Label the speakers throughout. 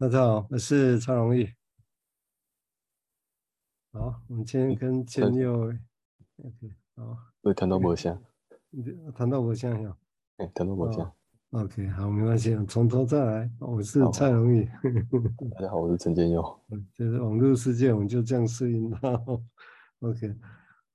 Speaker 1: 大家好，我是蔡荣义。好，我们今天跟建佑，OK，好。
Speaker 2: 会谈到我像，
Speaker 1: 谈到我像呀？
Speaker 2: 哎，谈到我像。
Speaker 1: OK，好，没关系，从头再来。我是蔡荣义。
Speaker 2: 大家好，我是陈建佑。
Speaker 1: 就是网络世界，我们就这样适应它。OK。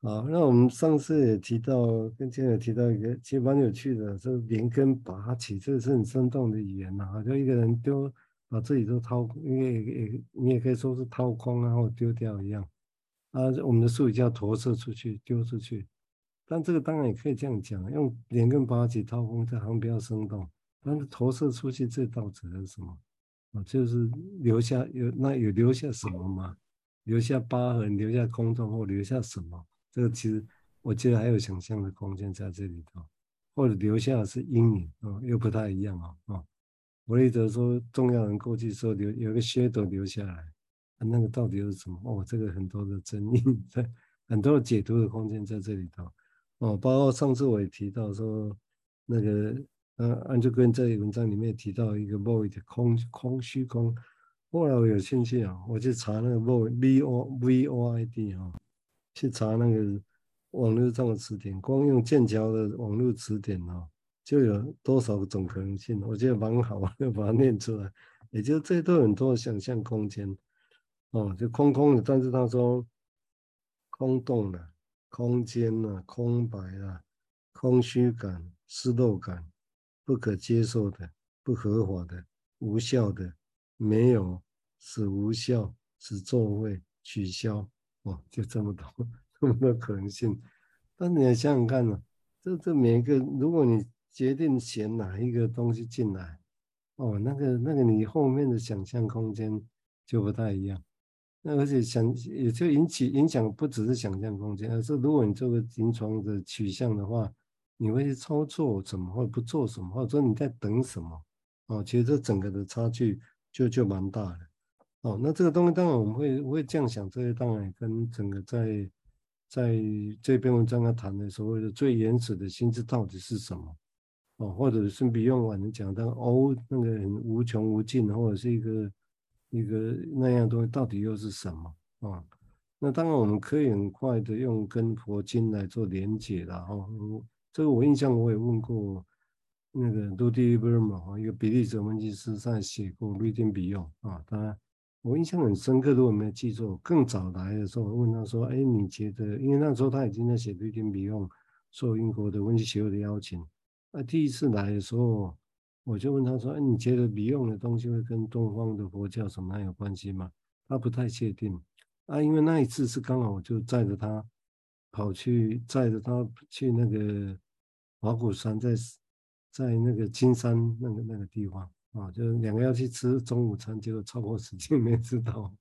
Speaker 1: 好，那我们上次也提到，跟今天也提到一个，其实蛮有趣的，就是连根拔起，这个是很生动的语言呐。好像一个人丢，把自己都掏，因为也你也可以说是掏空啊，或丢掉一样。啊，我们的术语叫投射出去，丢出去。但这个当然也可以这样讲，用连根拔起、掏空，这好像比较生动。但是投射出去，这道指的是什么？啊，就是留下有那有留下什么吗？留下疤痕，留下空洞，或留下什么？这个其实我觉得还有想象的空间在这里头，或者留下的是阴影啊，又不太一样啊啊。弗雷德说，重要人过去说留有一个 shadow 留下来，那个到底是什么？哦，这个很多的争议在，很多的解读的空间在这里头哦。包括上次我也提到说，那个呃，安德根在文章里面提到一个 void 空空虚空。后来我有兴趣啊，我去查那个 void v o v o i d 啊。去查那个网络上的词典，光用剑桥的网络词典哦，就有多少种可能性？我觉得蛮好，就把它念出来。也就这都很多想象空间哦，就空空的，但是他说空洞的、空间了、空白了、空虚感、失落感、不可接受的、不合法的、无效的、没有、使无效、使作废、取消。哦，就这么多，这么多可能性。但你要想想看呢、啊，这这每一个，如果你决定选哪一个东西进来，哦，那个那个你后面的想象空间就不太一样。那而且想也就引起影响，不只是想象空间，而是如果你做个临床的取向的话，你会去操作什么，或不做什么，或者说你在等什么？哦，其实这整个的差距就就蛮大的。哦，那这个东西当然我们会会这样想，这些当然跟整个在在这篇文章要谈的所谓的最原始的心智到底是什么？哦，或者是比用我们讲的哦，那个很无穷无尽，或者是一个一个那样东西到底又是什么？啊、哦，那当然我们可以很快的用跟佛经来做连结了哈。这个我印象我也问过那个 Rudy Verma 一个比利时分析师上写过《Reading Beyond》啊，当然。我印象很深刻，如果没有记错，更早来的时候，我问他说：“哎，你觉得？因为那时候他已经在写《Reading Beyond》，受英国的温习协会的邀请。那第一次来的时候，我就问他说：‘哎，你觉得你用的东西会跟东方的佛教什么有关系吗？’他不太确定。啊，因为那一次是刚好我就载着他跑去，载着他去那个华鼓山，在在那个金山那个那个地方。”啊，就是两个要去吃中午餐，结果超过时间没吃到，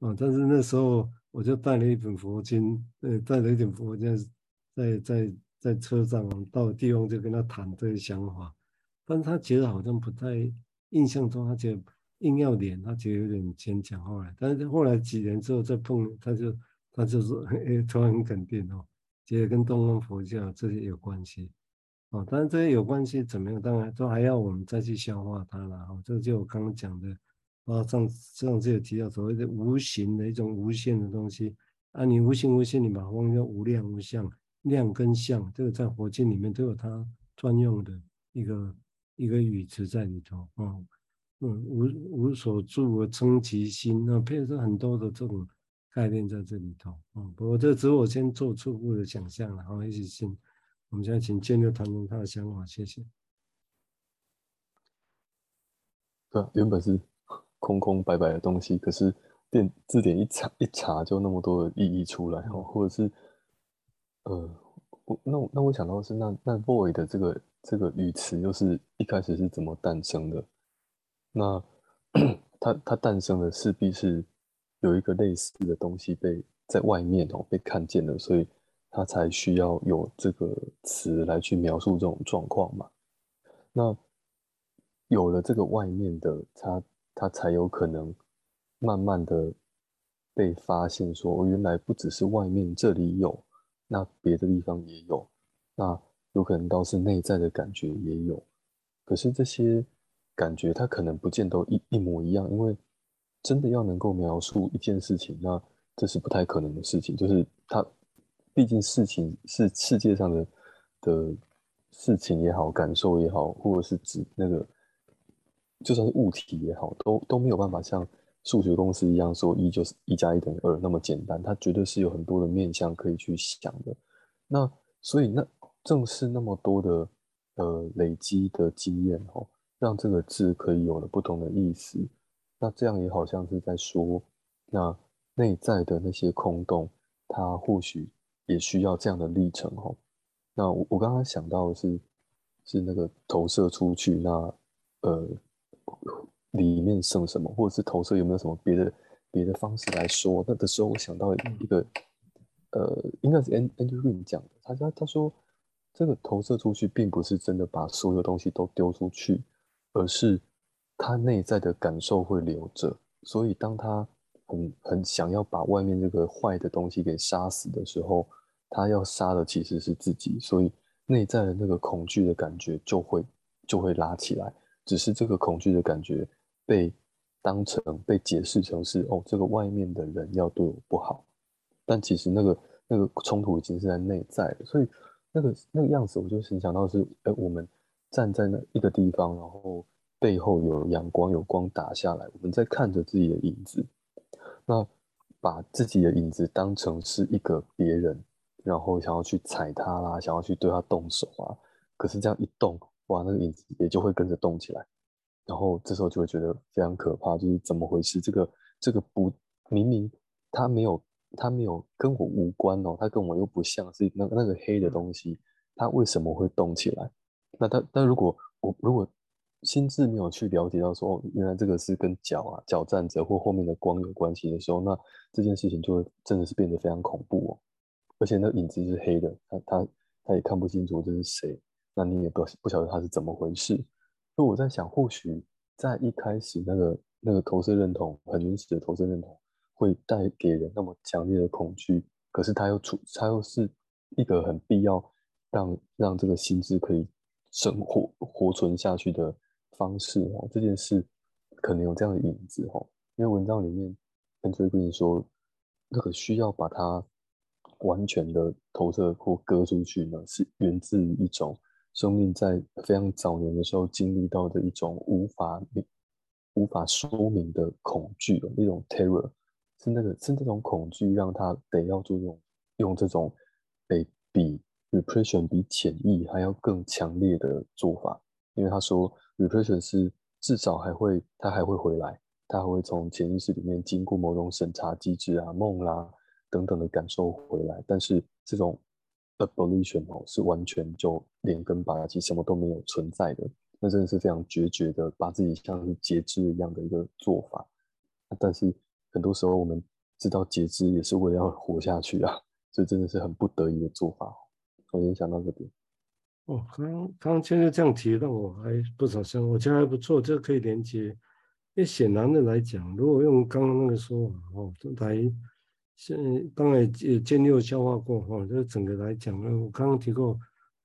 Speaker 1: 啊，但是那时候我就带了一本佛经，呃，带了一点佛经，在在在车上到地方就跟他谈这个想法，但是他觉得好像不太，印象中他觉得硬要脸，他觉得有点牵强。后来，但是后来几年之后再碰，他就他就说，哎，突然很肯定哦，觉得跟东方佛教这些有关系。哦，当然这些有关系怎么样？当然都还要我们再去消化它了。哦，这就我刚刚讲的，啊，上上次有提到所谓的无形的一种无限的东西啊，你无形无限，你把它忘掉无量无相，量跟相，这个在佛经里面都有它专用的一个一个语词在里头。啊，嗯，无无所住而称其心，啊，配合很多的这种概念在这里头。啊，不过这只是我先做初步的想象了，好，一起先。我们现在请建佑谈谈他的想法，谢谢。
Speaker 2: 对，原本是空空白白的东西，可是电字典一查一查，就那么多的意义出来哦，或者是呃，我那那我想到是那那 void 的这个这个语词，又是一开始是怎么诞生的？那 它它诞生的势必是有一个类似的东西被在外面哦被看见了，所以。他才需要有这个词来去描述这种状况嘛？那有了这个外面的，他他才有可能慢慢的被发现，说哦原来不只是外面这里有，那别的地方也有，那有可能倒是内在的感觉也有。可是这些感觉，它可能不见都一一模一样，因为真的要能够描述一件事情，那这是不太可能的事情。就是它，毕竟事情是世界上的的事情也好，感受也好，或者是指那个，就算是物体也好，都都没有办法像数学公式一样说一就是一加一等于二那么简单。它绝对是有很多的面向可以去想的。那所以那正是那么多的呃累积的经验哦。让这个字可以有了不同的意思，那这样也好像是在说，那内在的那些空洞，它或许也需要这样的历程哦。那我我刚刚想到的是，是那个投射出去，那呃里面剩什么，或者是投射有没有什么别的别的方式来说？那的时候我想到一个，呃，应该是 Andrew Green 讲的，他他他说，这个投射出去并不是真的把所有东西都丢出去。而是他内在的感受会留着，所以当他很很想要把外面这个坏的东西给杀死的时候，他要杀的其实是自己，所以内在的那个恐惧的感觉就会就会拉起来。只是这个恐惧的感觉被当成被解释成是哦，这个外面的人要对我不好，但其实那个那个冲突已经是在内在了，所以那个那个样子，我就很想到是哎我们。站在那一个地方，然后背后有阳光，有光打下来，我们在看着自己的影子。那把自己的影子当成是一个别人，然后想要去踩他啦，想要去对他动手啊。可是这样一动，哇，那个影子也就会跟着动起来。然后这时候就会觉得非常可怕，就是怎么回事？这个这个不明明他没有他没有跟我无关哦，他跟我又不像是那那个黑的东西，他为什么会动起来？那但但如果我如果心智没有去了解到说，哦，原来这个是跟脚啊脚站着或后面的光有关系的时候，那这件事情就会真的是变得非常恐怖哦。而且那影子是黑的，他他他也看不清楚这是谁，那你也不不晓得他是怎么回事。所以我在想，或许在一开始那个那个投射认同很原始的投射认同会带给人那么强烈的恐惧，可是他又处他又是一个很必要让让这个心智可以。生活活存下去的方式哦，这件事可能有这样的影子哦。因为文章里面跟追跟你说，那个需要把它完全的投射或割出去呢，是源自于一种生命在非常早年的时候经历到的一种无法无法说明的恐惧，一种 terror，是那个是那种恐惧让他得要做用用这种被比。Repression 比潜意还要更强烈的做法，因为他说 Repression 是至少还会，他还会回来，他还会从潜意识里面经过某种审查机制啊、梦啦等等的感受回来。但是这种 Abolition 哦，是完全就连根拔起，什么都没有存在的，那真的是非常决绝的，把自己像是截肢一样的一个做法。但是很多时候我们知道截肢也是为了要活下去啊，所以真的是很不得已的做法。我联想到这边，
Speaker 1: 哦，刚刚现在这样提到，我还不少想，我觉得还不错，这个可以连接。因为显然的来讲，如果用刚刚那个说法哦，来现当然也建立消化过哈，这整个来讲呢，我刚刚提过，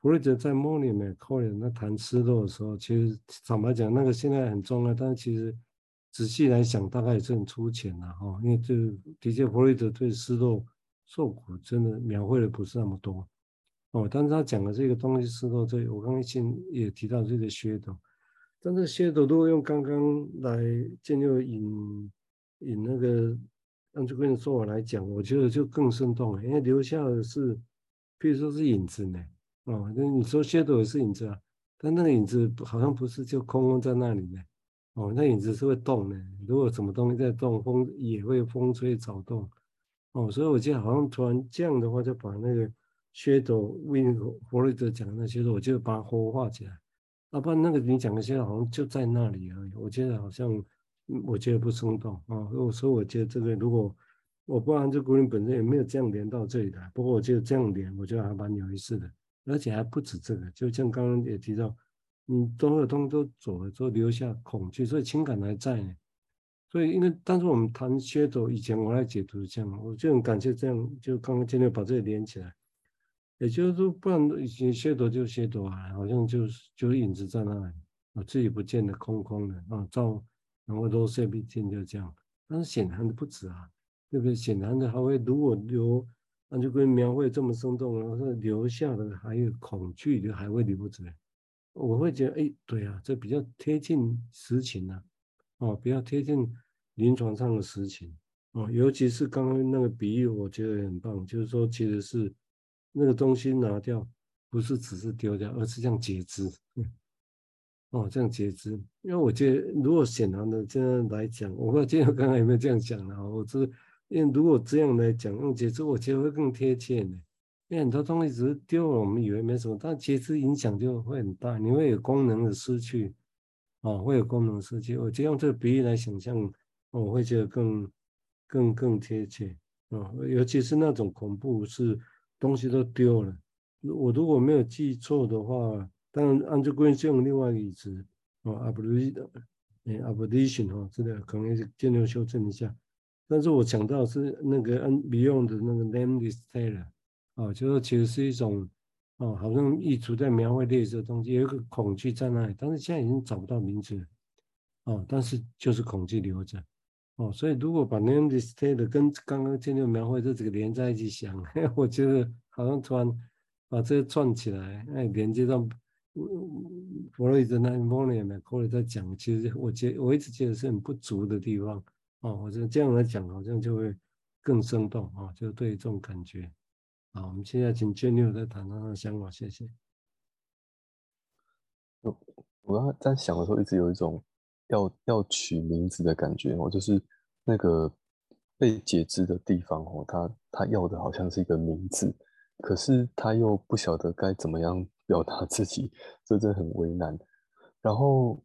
Speaker 1: 弗洛伊德在 Monument Calling 那谈失落的时候，其实坦白讲，那个现在很重要，但是其实仔细来想，大概也是很粗浅的哈，因为这的确弗洛伊德对失落受苦真的描绘的不是那么多。哦，但是他讲的这个东西是说，这我刚刚先也提到这个噱头，但是噱头如果用刚刚来建立引引那个按这边的说法来讲，我觉得就更生动了，因为留下的是，比如说是影子呢，哦，那你说噱头也是影子啊，但那个影子好像不是就空空在那里呢，哦，那影子是会动的，如果什么东西在动，风也会风吹草动，哦，所以我觉得好像突然这样的话就把那个。噱头，为弗洛伊德讲的那些，我就把它活化起来。要不然那个你讲的现在好像就在那里而已。我觉得好像，我觉得不生动啊。我说我觉得这个，如果我不然这古人本身也没有这样连到这里来。不过我觉得这样连，我觉得还蛮有意思的。而且还不止这个，就像刚刚也提到，你所有东西都走了，都留下恐惧，所以情感还在呢。所以，因为当时我们谈噱头以前，我来解读这样，我就很感谢这样，就刚刚今天把这里连起来。也就是说，不然以前噱头就噱头啊，好像就是就影子在那里。我，自己不见得空空的啊，照然后都射笔见就这样，但是显然的不止啊，对不对？显然的还会如果留，那就跟描绘这么生动，然后留下的还有恐惧就还会留着，我会觉得哎，对啊，这比较贴近实情啊，哦，比较贴近临床上的实情。哦，尤其是刚刚那个比喻，我觉得很棒，就是说，其实是那个东西拿掉，不是只是丢掉，而是这样截肢。哦，这样截肢，因为我觉得，如果显然的这样来讲，我不知道今天刚刚有没有这样讲的啊？我是因为如果这样来讲，用截肢，我觉得会更贴切呢。因为很多东西只是丢了，我们以为没什么，但截肢影响就会很大，你会有功能的失去，啊，会有功能失去。我就用这个比喻来想象，我会觉得更。更更贴切啊，尤其是那种恐怖是东西都丢了。我如果没有记错的话，当然按照规定是用另外一个词哦，abolition，哎，abolition 哈，这个可能是尽量修正一下。但是我想到是那个 Beyond 的那个 nameless terror 啊，就是其实是一种哦，好像一直在描绘类似的东西，有一个恐惧在那里，但是现在已经找不到名字了哦，但是就是恐惧留着。哦，所以如果把 nameless terror 跟刚刚建六描绘这几个连在一起想，我觉得好像突然把这个串起来，哎，连接到弗洛伊德那 Monia McCauley 在讲，其实我觉我一直觉得是很不足的地方。哦，我觉得这样来讲好像就会更生动啊，就对这种感觉。好，我们现在请建六再谈谈他的想法，谢谢。
Speaker 2: 我我刚刚在想的时候，一直有一种。要要取名字的感觉哦，就是那个被截肢的地方哦，他他要的好像是一个名字，可是他又不晓得该怎么样表达自己，这真的很为难。然后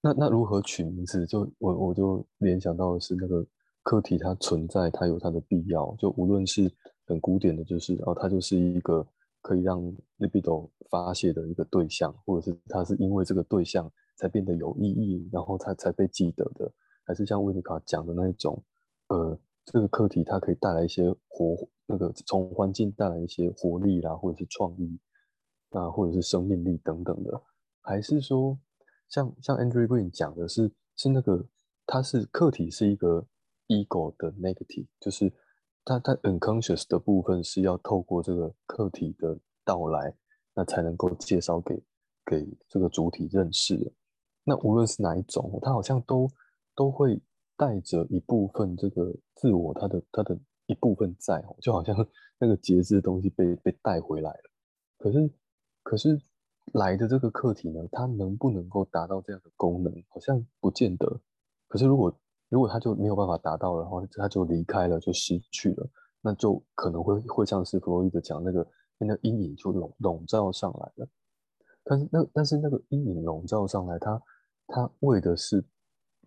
Speaker 2: 那那如何取名字？就我我就联想到的是那个课题，它存在，它有它的必要。就无论是很古典的，就是哦，它就是一个可以让 libido 发泄的一个对象，或者是它是因为这个对象。才变得有意义，然后才才被记得的，还是像维尼卡讲的那一种，呃，这个课题它可以带来一些活，那个从环境带来一些活力啦，或者是创意，啊，或者是生命力等等的，还是说，像像 Andrew Green 讲的是，是那个，它是客体是一个 ego 的 negative，就是它它 unconscious 的部分是要透过这个客体的到来，那才能够介绍给给这个主体认识的。那无论是哪一种，他好像都都会带着一部分这个自我，他的他的一部分在，就好像 那个节制的东西被被带回来了。可是可是来的这个课题呢，它能不能够达到这样的功能，好像不见得。可是如果如果他就没有办法达到的话，他就离开了，就失去了，那就可能会会像是弗洛伊德讲那个那个阴影就笼笼罩上来了。但是那但是那个阴影笼罩上来，他他为的是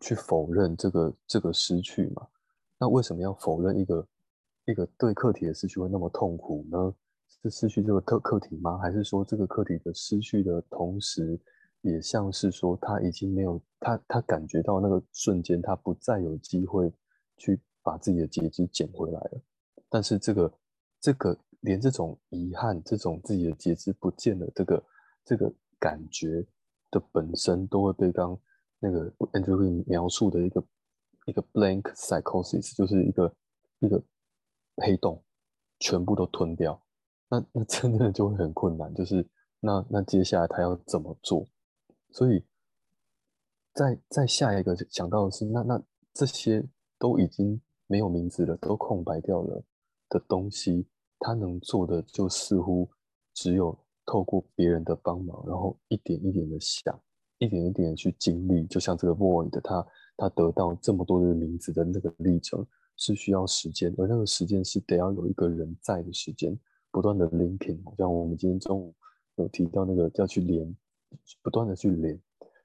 Speaker 2: 去否认这个这个失去嘛？那为什么要否认一个一个对课题的失去会那么痛苦呢？是失去这个课课题吗？还是说这个课题的失去的同时，也像是说他已经没有他他感觉到那个瞬间，他不再有机会去把自己的截肢捡回来了。但是这个这个连这种遗憾，这种自己的截肢不见了，这个。这个感觉的本身都会被刚那个 Andrew 描述的一个一个 blank psychosis，就是一个一个黑洞，全部都吞掉。那那真的就会很困难，就是那那接下来他要怎么做？所以在在下一个想到的是，那那这些都已经没有名字了，都空白掉了的东西，他能做的就似乎只有。透过别人的帮忙，然后一点一点的想，一点一点的去经历，就像这个 Void 他他得到这么多的名字的那个历程是需要时间，而那个时间是得要有一个人在的时间，不断的 linking，像我们今天中午有提到那个要去连，不断的去连，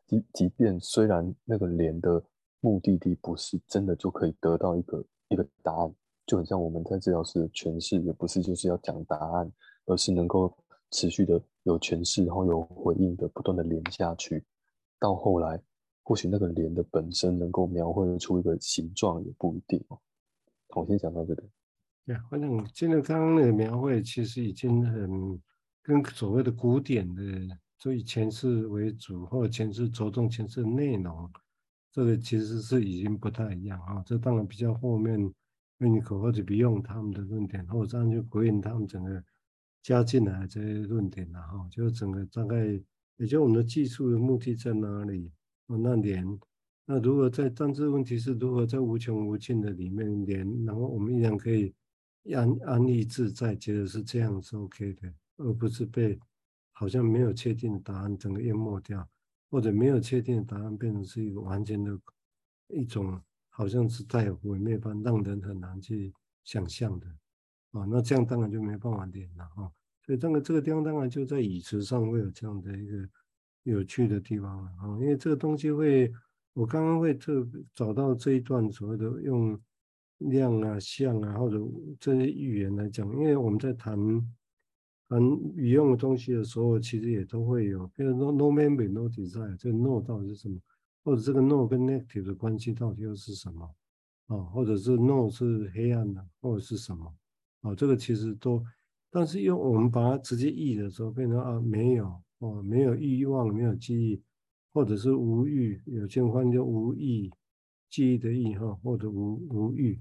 Speaker 2: 即即便虽然那个连的目的地不是真的就可以得到一个一个答案，就很像我们在治疗室的诠释，也不是就是要讲答案，而是能够。持续的有诠释，然后有回应的，不断的连下去，到后来，或许那个连的本身能够描绘出一个形状，也不一定哦。我先讲到这里。
Speaker 1: 对，反正今天刚刚那个描绘，其实已经很跟所谓的古典的就以诠释为主，或者诠释着重诠释内容，这个其实是已经不太一样啊。这当然比较后面 Winnicott 或者 Bion 他们的论点，或者按照 Green 他们整个加进来这些论点了哈，就整个大概，也就我们的技术的目的在哪里？那连，那如何在，但是问题是如何在无穷无尽的里面连，然后我们依然可以安安逸自在，觉得是这样是 OK 的，而不是被好像没有确定的答案整个淹没掉，或者没有确定的答案变成是一个完全的一种好像是带有毁灭般，让人很难去想象的啊，那这样当然就没办法连了哈。所以这个这个地方当然就在椅子上会有这样的一个。有趣的地方了啊，因为这个东西会，我刚刚会特找到这一段所谓的用量啊、像啊，或者这些语言来讲，因为我们在谈谈语用的东西的时候，其实也都会有，比如说 no memory no desire，这个 no 到底是什么，或者这个 no 跟 negative 的关系到底又是什么啊？或者是 no 是黑暗的，或者是什么啊？这个其实都，但是用我们把它直接译的时候，变成啊没有。哦，没有欲望，没有记忆，或者是无欲，有些人翻译叫无忆，记忆的忆哈，或者无无欲。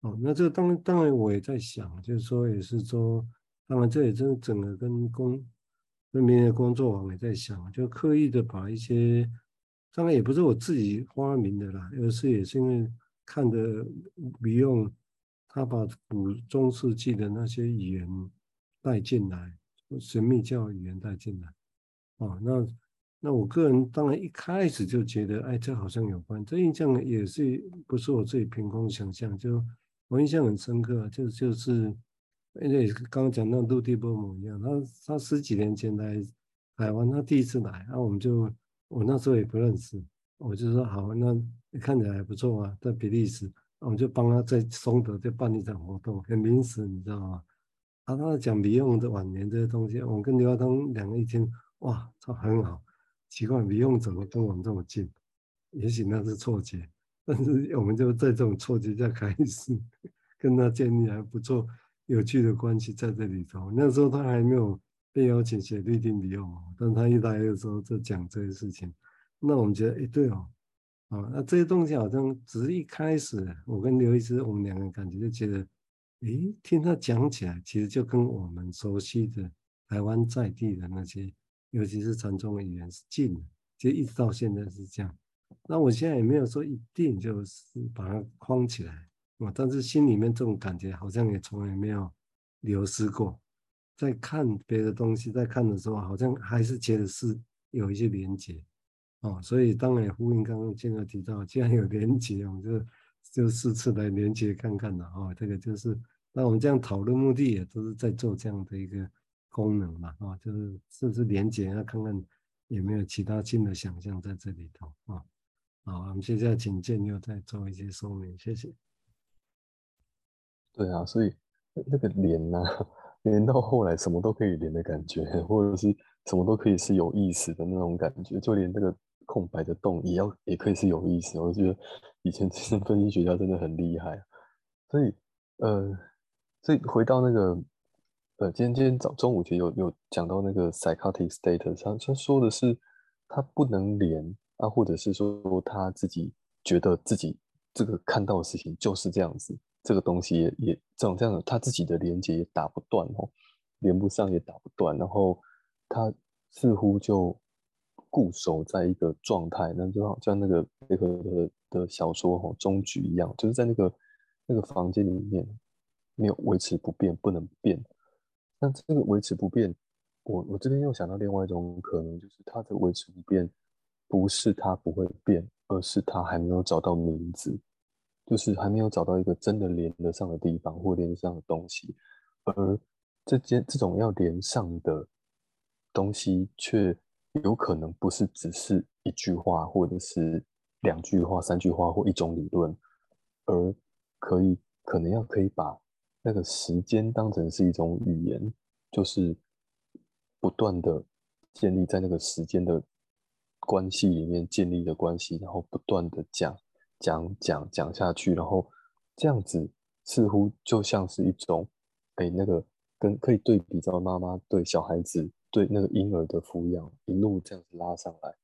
Speaker 1: 哦，那这个当当然我也在想，就是说也是说，当然这也真的整个跟工跟别的工作坊也在想，就刻意的把一些，当然也不是我自己发明的啦，而是也是因为看的 Bion，他把古中世纪的那些语言带进来。神秘教语言带进来，哦，那那我个人当然一开始就觉得，哎，这好像有关，这印象也是不是我自己凭空想象，就我印象很深刻，就就是，因为刚刚讲那陆地波姆一样，他他十几年前来台湾，他第一次来，那我们就我那时候也不认识，我就说好，那看起来还不错啊，在比利时，我们就帮他在松德就办一场活动，很临时，你知道吗？他他讲 Bion 的晚年这些东西，我跟刘耀东两个一听，哇，他很好。奇怪米用怎么跟我们这么近？也许那是错觉，但是我们就在这种错觉下开始跟他建立还不错、有趣的关系在这里头。那时候他还没有被邀请写《律定 Bion》，但他一来的时候就讲这些事情。那我们觉得，哎，对哦，啊，那这些东西好像只是一开始，我跟刘医师，我们两个人感觉就觉得。诶，听他讲起来，其实就跟我们熟悉的台湾在地的那些，尤其是禅宗的语言是近的，就一直到现在是这样。那我现在也没有说一定就是把它框起来，我，但是心里面这种感觉好像也从来没有流失过。在看别的东西，在看的时候，好像还是觉得是有一些连接，哦，所以当然呼应刚刚建哥提到，既然有连接，我们就。就四次来连接看看了啊，这个就是那我们这样讨论目的也都是在做这样的一个功能嘛啊，就是是不是连接啊，看看有没有其他新的想象在这里头啊。好，我们现在请建佑再做一些说明，谢谢。
Speaker 2: 对啊，所以那个连呐、啊，连到后来什么都可以连的感觉，或者是什么都可以是有意思的那种感觉，就连这个。空白的洞也要也可以是有意思，我觉得以前精神分析学家真的很厉害，所以呃，所以回到那个呃，今天今天早中午其实有有讲到那个 psychotic state，他他说的是他不能连啊，或者是说他自己觉得自己这个看到的事情就是这样子，这个东西也也这种这样的他自己的连接也打不断哦，连不上也打不断，然后他似乎就。固守在一个状态，那就好像那个贝壳的的小说哈终局一样，就是在那个那个房间里面没有维持不变，不能变。但这个维持不变，我我这边又想到另外一种可能，就是它的维持不变不是它不会变，而是它还没有找到名字，就是还没有找到一个真的连得上的地方或连得上的东西，而这件这种要连上的东西却。有可能不是只是一句话，或者是两句话、三句话或一种理论，而可以可能要可以把那个时间当成是一种语言，就是不断的建立在那个时间的关系里面建立的关系，然后不断的讲讲讲讲下去，然后这样子似乎就像是一种，哎，那个跟可以对比到妈妈对小孩子。对那个婴儿的抚养一路这样子拉上来，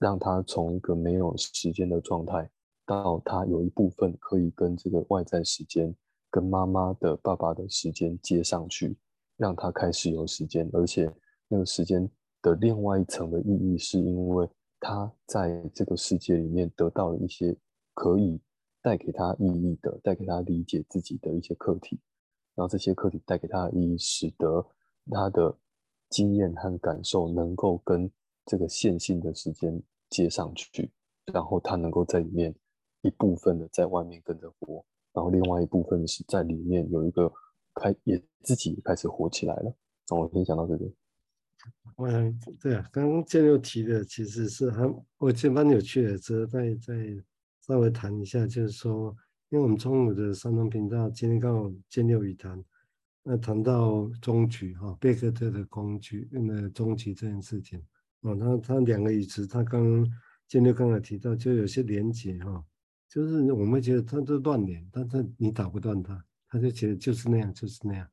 Speaker 2: 让他从一个没有时间的状态，到他有一部分可以跟这个外在时间、跟妈妈的、爸爸的时间接上去，让他开始有时间，而且那个时间的另外一层的意义，是因为他在这个世界里面得到了一些可以带给他意义的、带给他理解自己的一些课题。然后这些课题带给他的意义，使得他的经验和感受能够跟这个线性的时间接上去，然后他能够在里面一部分的在外面跟着活，然后另外一部分是在里面有一个开也自己也开始活起来了。那我先讲到这里。
Speaker 1: 嗯，对啊，刚刚建六提的其实是还我觉得蛮有趣的，只是再再稍微谈一下，就是说。因为我们中午的山东频道今天刚好建六语谈，那谈到终局哈，贝克特的工具，那终局这件事情，哦，他他两个语词，他刚建六刚才提到，就有些连结哈，就是我们觉得他都断联，但是你打不断他，他就觉得就是那样，就是那样。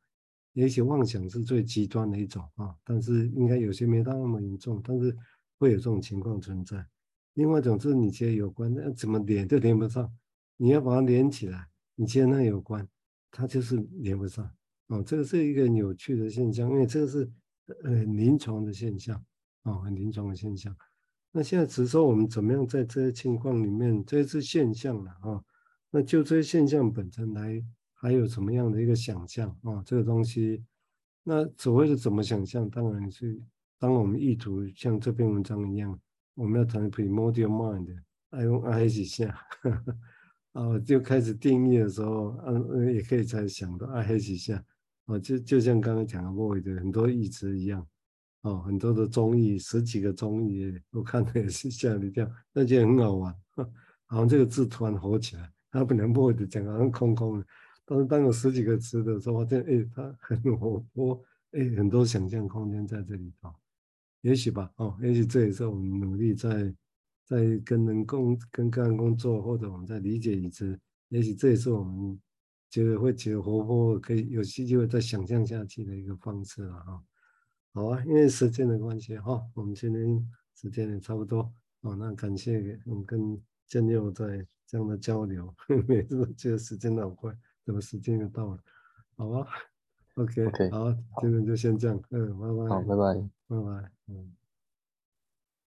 Speaker 1: 也许妄想是最极端的一种啊，但是应该有些没到那么严重，但是会有这种情况存在。另外一种是你觉得有关，那怎么连都连不上。你要把它连起来，你觉得那有关，它就是连不上哦。这个是一个有趣的现象，因为这个是呃临床的现象哦，很临床的现象。那现在只是说我们怎么样在这些情况里面，这是现象了啊、哦。那就这些现象本身来，还有什么样的一个想象啊、哦？这个东西，那所谓的怎么想象，当然是当我们意图像这篇文章一样，我们要谈 primordial mind，爱用爱几下。哦，就开始定义的时候，嗯，也可以才想到啊，黑几下，啊，就就像刚刚讲的莫维的很多义词一样，哦，很多的综艺，十几个综艺，我看的也是吓一跳，那就很好玩，好像这个字突然火起来，他本来不会的讲好像空空的，但是当有十几个词的时候，发现哎，它很活泼，哎，很多想象空间在这里头，也许吧，哦，也许这也是我们努力在。在跟人工、跟个人工作，或者我们在理解语词，也许这也是我们觉得会觉得活泼，可以有机会再想象下去的一个方式了哈。好啊，因为时间的关系哈，我们今天时间也差不多哦。那感谢我们跟建六在这样的交流，每次都觉得时间好快，怎么时间也到了？好啊，OK，OK，好，今天就先这样，嗯，拜拜，
Speaker 2: 好，拜拜，
Speaker 1: 拜拜，嗯。